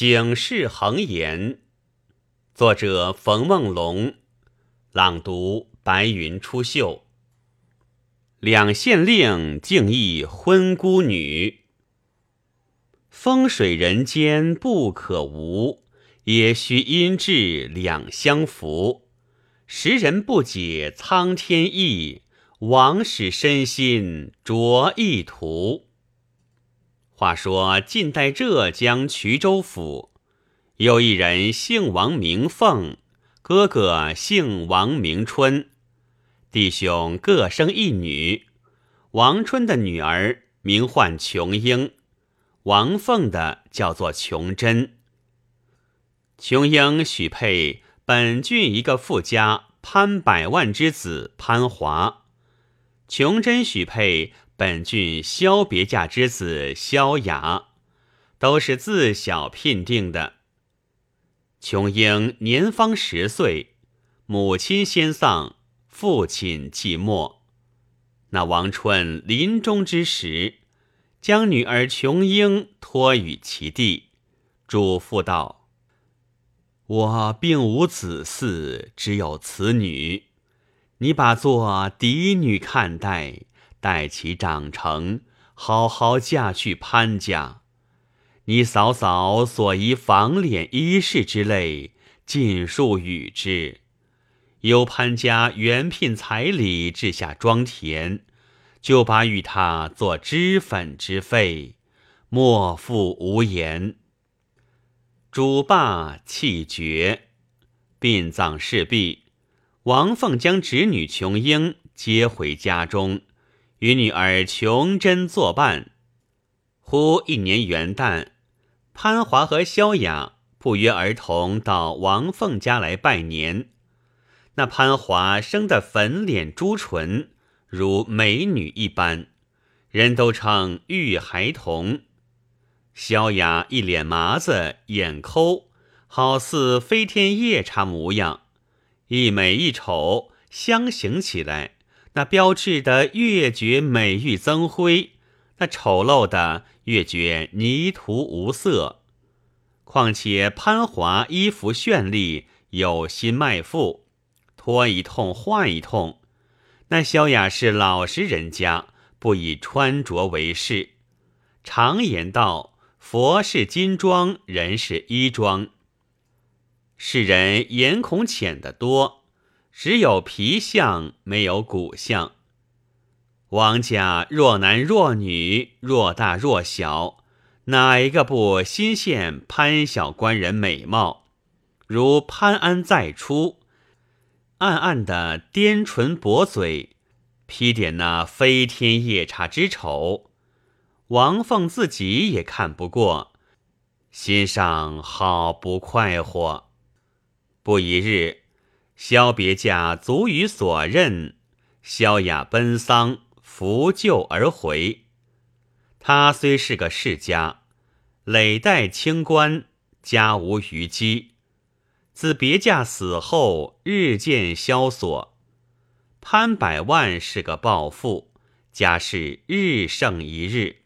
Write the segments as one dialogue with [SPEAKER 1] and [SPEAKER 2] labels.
[SPEAKER 1] 醒世恒言，作者冯梦龙，朗读白云出岫。两县令竟忆昏孤女，风水人间不可无，也须阴质两相扶。时人不解苍天意，王使身心着意图。话说近代浙江衢州府有一人姓王名凤，哥哥姓王名春，弟兄各生一女。王春的女儿名唤琼英，王凤的叫做琼珍。琼英许配本郡一个富家潘百万之子潘华，琼珍许配。本郡萧别驾之子萧雅，都是自小聘定的。琼英年方十岁，母亲先丧，父亲寂寞。那王春临终之时，将女儿琼英托与其弟，嘱咐道：“我并无子嗣，只有此女，你把做嫡女看待。”待其长成，好好嫁去潘家。你嫂嫂所遗房敛衣饰之类，尽数与之。由潘家原聘彩礼置下庄田，就把与他做脂粉之费，莫负无言。主罢气绝，殡葬事毕，王凤将侄女琼英接回家中。与女儿琼珍作伴。忽一年元旦，潘华和萧雅不约而同到王凤家来拜年。那潘华生得粉脸朱唇，如美女一般，人都称玉孩童；萧雅一脸麻子，眼抠，好似飞天夜叉模样，一美一丑，相形起来。那标志的越觉美玉增辉，那丑陋的越觉泥土无色。况且潘华衣服绚丽，有心卖富，脱一通换一通。那萧雅是老实人家，不以穿着为事。常言道：“佛是金装，人是衣装。”世人眼孔浅得多。只有皮相，没有骨相。王家若男若女，若大若小，哪一个不心羡潘小官人美貌？如潘安再出，暗暗的颠唇薄嘴，批点那飞天夜叉之丑。王凤自己也看不过，心上好不快活。不一日。萧别驾卒于所任，萧雅奔丧，扶柩而回。他虽是个世家，累代清官，家无余积。自别驾死后，日渐萧索。潘百万是个暴富，家事日盛一日。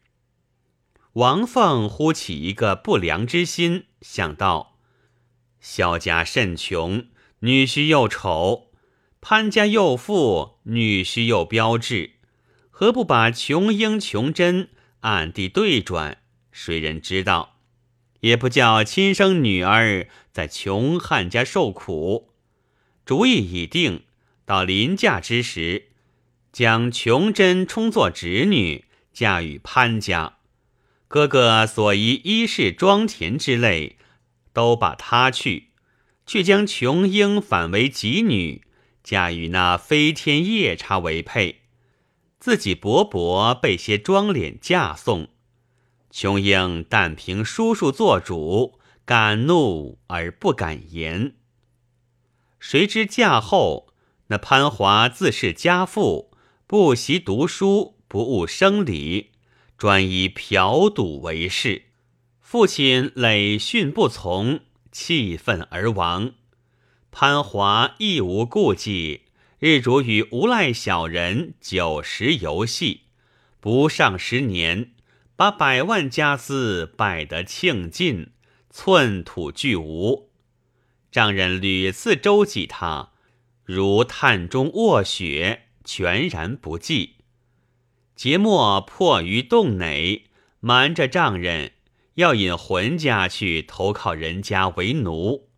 [SPEAKER 1] 王凤忽起一个不良之心，想到萧家甚穷。女婿又丑，潘家又富，女婿又标致，何不把琼英、琼珍暗地对转？谁人知道？也不叫亲生女儿在穷汉家受苦。主意已定，到临嫁之时，将琼珍充作侄女，嫁与潘家。哥哥所遗衣饰、庄田之类，都把他去。却将琼英反为吉女，嫁与那飞天夜叉为配，自己薄薄备些妆奁嫁送。琼英但凭叔叔做主，敢怒而不敢言。谁知嫁后，那潘华自是家父，不习读书，不务生理，专以嫖赌为事。父亲累训不从。气愤而亡，潘华亦无顾忌，日主与无赖小人酒食游戏，不上十年，把百万家私败得庆尽，寸土俱无。丈人屡次周济他，如炭中卧雪，全然不济。节末迫于洞内，瞒着丈人，要引浑家去投靠人家为奴。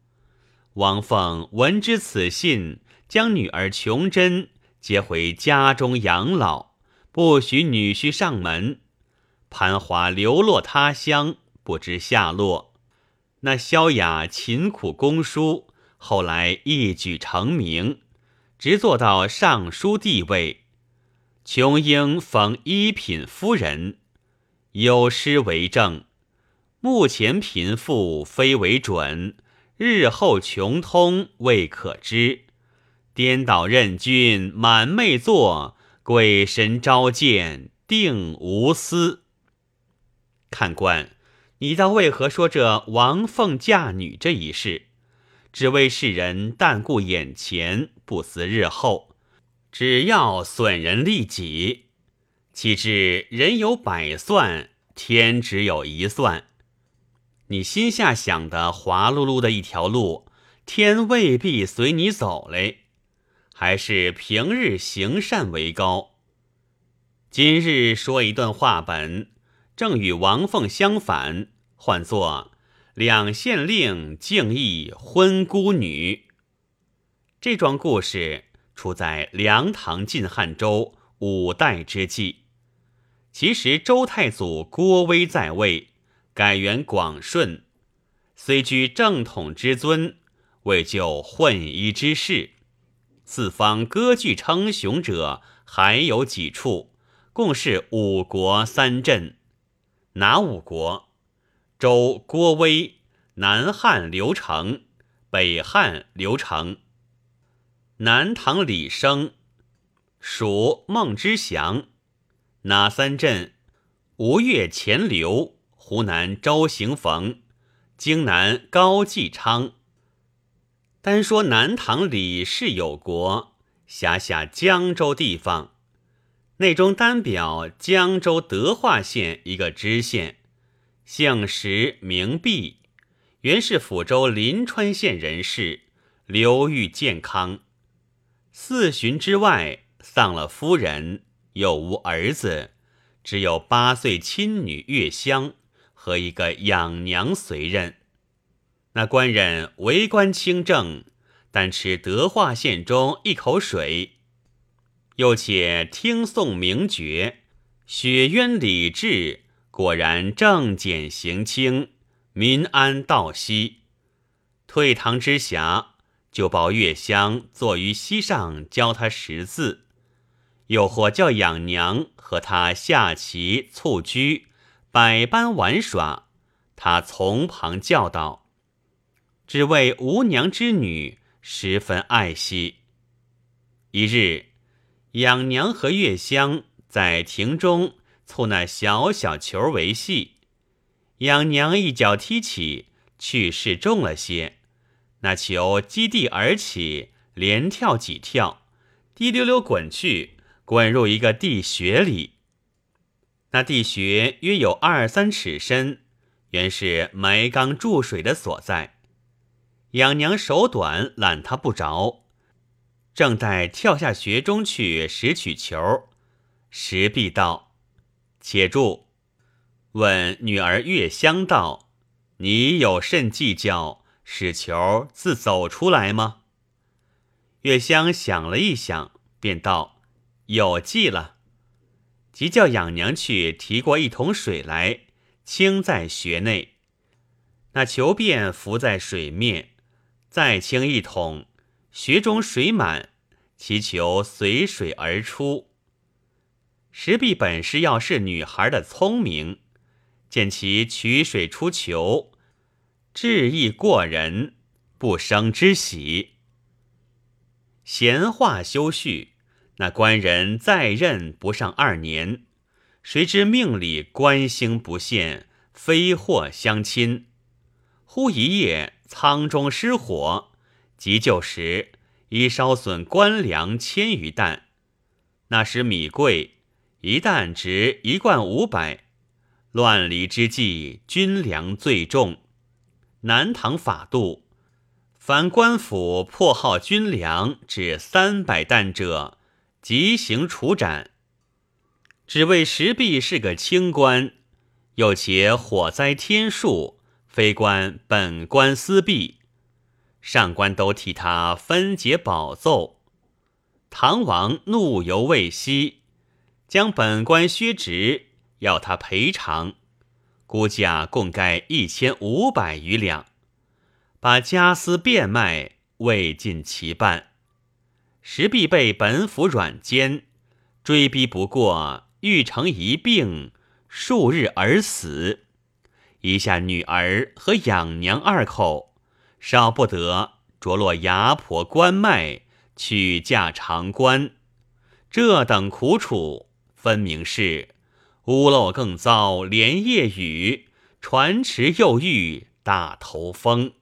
[SPEAKER 1] 王凤闻知此信，将女儿琼珍接回家中养老，不许女婿上门。潘华流落他乡，不知下落。那萧雅勤苦攻书，后来一举成名，直做到尚书地位。琼英封一品夫人，有诗为证：目前贫富非为准，日后穷通未可知。颠倒任君满媚作，鬼神召见定无私。看官，你倒为何说这王凤嫁女这一事？只为世人但顾眼前，不思日后。只要损人利己，岂知人有百算，天只有一算。你心下想的滑碌碌的一条路，天未必随你走嘞。还是平日行善为高。今日说一段话本，正与王凤相反，唤作两县令敬义婚孤女。这桩故事。出在梁唐晋汉周五代之际，其实周太祖郭威在位，改元广顺，虽居正统之尊，为救混一之事，四方割据称雄者还有几处，共是五国三镇。哪五国？周郭威，南汉刘成，北汉刘成。南唐李生，蜀孟之祥，哪三镇？吴越钱刘，湖南周行逢，荆南高继昌。单说南唐李氏有国，辖下江州地方，内中单表江州德化县一个知县，姓石名弼，原是抚州临川县人士，刘裕健康。四旬之外，丧了夫人，又无儿子，只有八岁亲女月香和一个养娘随任。那官人为官清正，但吃德化县中一口水。又且听诵名爵，雪渊礼制，果然正简行清，民安道息。退堂之暇。就抱月香坐于膝上教他识字，又或叫养娘和他下棋、蹴车，百般玩耍，他从旁教导，只为无娘之女十分爱惜。一日，养娘和月香在庭中促那小小球为戏，养娘一脚踢起，去势重了些。那球击地而起，连跳几跳，滴溜溜滚去，滚入一个地穴里。那地穴约有二三尺深，原是埋缸注水的所在。养娘手短，揽他不着，正待跳下穴中去拾取球，石壁道：“且住！”问女儿月香道：“你有甚计较？”使球自走出来吗？月香想了一想，便道：“有计了。”即叫养娘去提过一桶水来，倾在穴内，那球便浮在水面。再倾一桶，穴中水满，其球随水而出。石壁本是要是女孩的聪明，见其取水出球。志意过人，不生之喜。闲话休叙，那官人在任不上二年，谁知命里官星不现，非祸相侵。忽一夜，仓中失火，急救时已烧损官粮千余担。那时米贵，一担值一贯五百。乱离之际，军粮最重。南唐法度，凡官府破耗军粮至三百担者，即行处斩。只为石壁是个清官，又且火灾天数，非官本官私弊，上官都替他分解宝奏。唐王怒犹未息，将本官削职，要他赔偿，估价共该一千五百余两，把家私变卖，未尽其半。时必被本府软奸，追逼不过。欲成一病，数日而死。一下女儿和养娘二口，少不得着落牙婆官脉，去嫁长官。这等苦楚，分明是屋漏更遭连夜雨，船迟又遇大头风。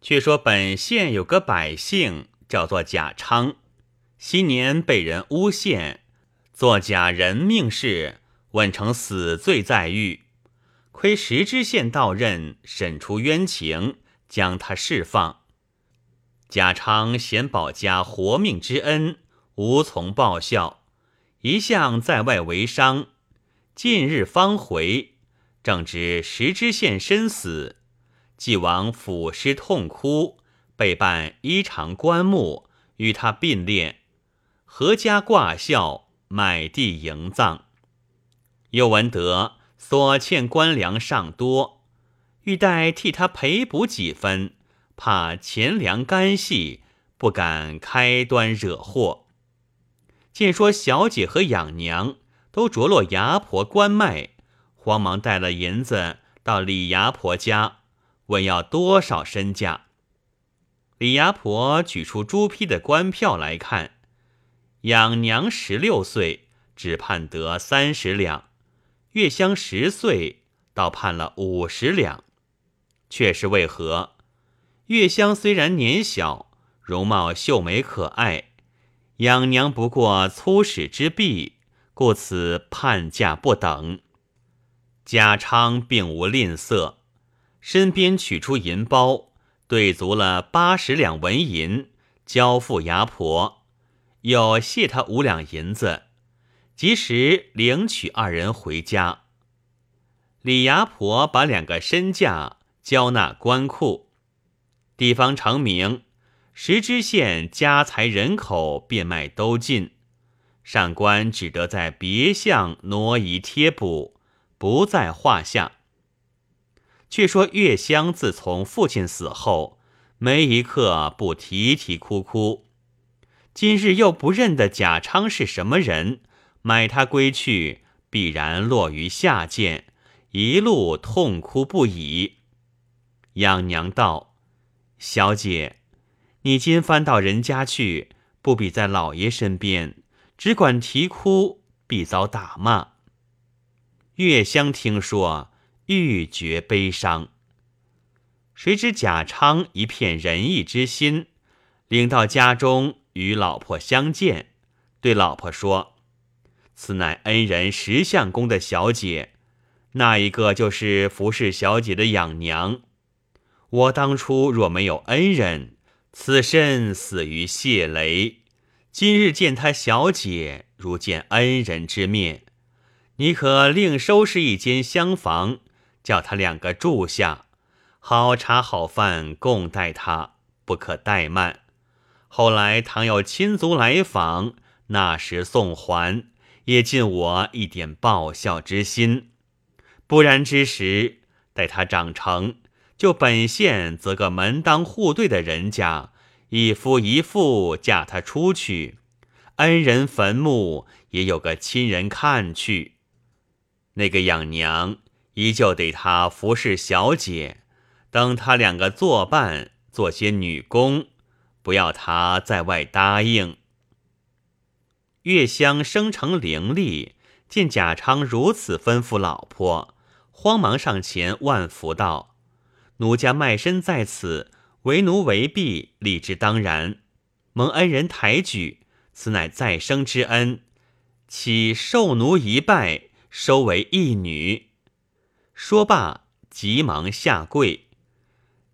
[SPEAKER 1] 却说本县有个百姓叫做贾昌，昔年被人诬陷。作假人命事，问成死罪在狱，亏石知县到任，审出冤情，将他释放。贾昌显保家活命之恩，无从报效，一向在外为商，近日方回，正值石知县身死，既往抚尸痛哭，备办衣裳棺木与他并列，阖家挂孝。买地营葬，又闻得所欠官粮尚多，欲待替他赔补几分，怕钱粮干系，不敢开端惹祸。见说小姐和养娘都着落牙婆官脉，慌忙带了银子到李牙婆家，问要多少身价。李牙婆举出朱批的官票来看。养娘十六岁，只判得三十两；月香十岁，倒判了五十两。却是为何？月香虽然年小，容貌秀美可爱，养娘不过粗使之婢，故此判价不等。贾昌并无吝啬，身边取出银包，兑足了八十两纹银，交付牙婆。又谢他五两银子，及时领取二人回家。李牙婆把两个身价交纳官库，地方成名，石知县家财人口变卖都尽，上官只得在别项挪移贴补，不在话下。却说月香自从父亲死后，没一刻不啼啼哭哭。今日又不认得贾昌是什么人，买他归去，必然落于下贱，一路痛哭不已。养娘道：“小姐，你今翻到人家去，不比在老爷身边，只管啼哭，必遭打骂。”月香听说，愈觉悲伤。谁知贾昌一片仁义之心，领到家中。与老婆相见，对老婆说：“此乃恩人石相公的小姐，那一个就是服侍小姐的养娘。我当初若没有恩人，此身死于谢雷。今日见他小姐，如见恩人之面。你可另收拾一间厢房，叫他两个住下，好茶好饭共待他，不可怠慢。”后来倘有亲族来访，那时送还，也尽我一点报效之心。不然之时，待他长成，就本县择个门当户对的人家，一夫一妇嫁他出去，恩人坟墓也有个亲人看去。那个养娘依旧得他服侍小姐，等他两个作伴，做些女工。不要他在外答应。月香生成伶俐，见贾昌如此吩咐老婆，慌忙上前万福道：“奴家卖身在此，为奴为婢，理之当然。蒙恩人抬举，此乃再生之恩，岂受奴一拜，收为义女？”说罢，急忙下跪。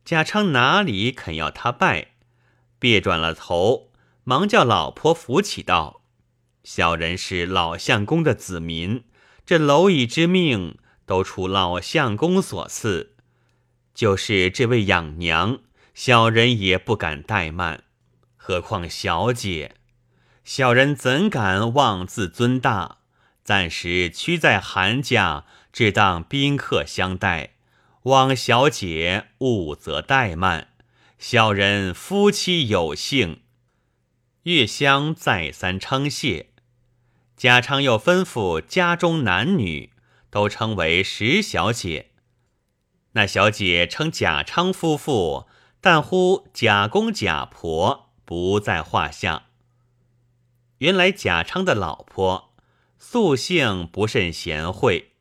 [SPEAKER 1] 贾昌哪里肯要他拜，别转了头，忙叫老婆扶起道：“小人是老相公的子民，这蝼蚁之命都出老相公所赐，就是这位养娘，小人也不敢怠慢。何况小姐，小人怎敢妄自尊大？暂时屈在韩家，只当宾客相待。”望小姐勿责怠慢，小人夫妻有幸。月香再三称谢，贾昌又吩咐家中男女都称为石小姐。那小姐称贾昌夫妇，但呼贾公贾婆不在话下。原来贾昌的老婆素性不甚贤惠，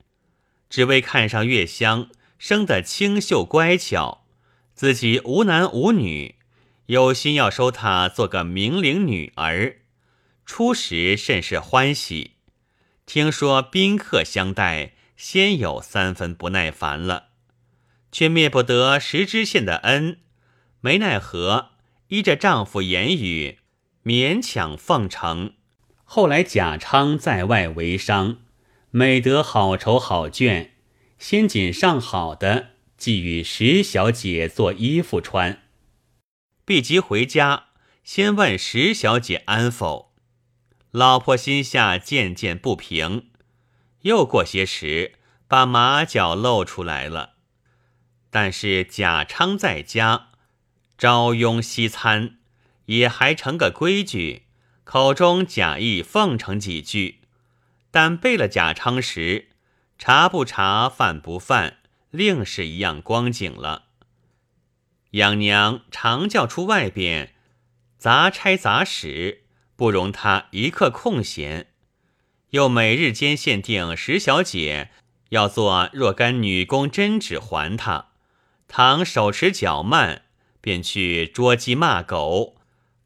[SPEAKER 1] 只为看上月香。生得清秀乖巧，自己无男无女，有心要收她做个明灵女儿。初时甚是欢喜，听说宾客相待，先有三分不耐烦了，却灭不得石知县的恩，没奈何，依着丈夫言语，勉强奉承。后来贾昌在外为商，每得好绸好绢。先锦上好的，寄与石小姐做衣服穿。毕即回家，先问石小姐安否。老婆心下渐渐不平。又过些时，把马脚露出来了。但是贾昌在家，朝拥夕餐，也还成个规矩，口中假意奉承几句。但背了贾昌时，茶不茶，饭不饭，另是一样光景了。养娘常叫出外边杂差杂使，不容他一刻空闲。又每日间限定石小姐要做若干女工针纸还他，倘手持脚慢，便去捉鸡骂狗，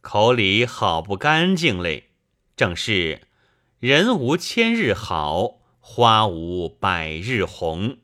[SPEAKER 1] 口里好不干净嘞。正是人无千日好。花无百日红。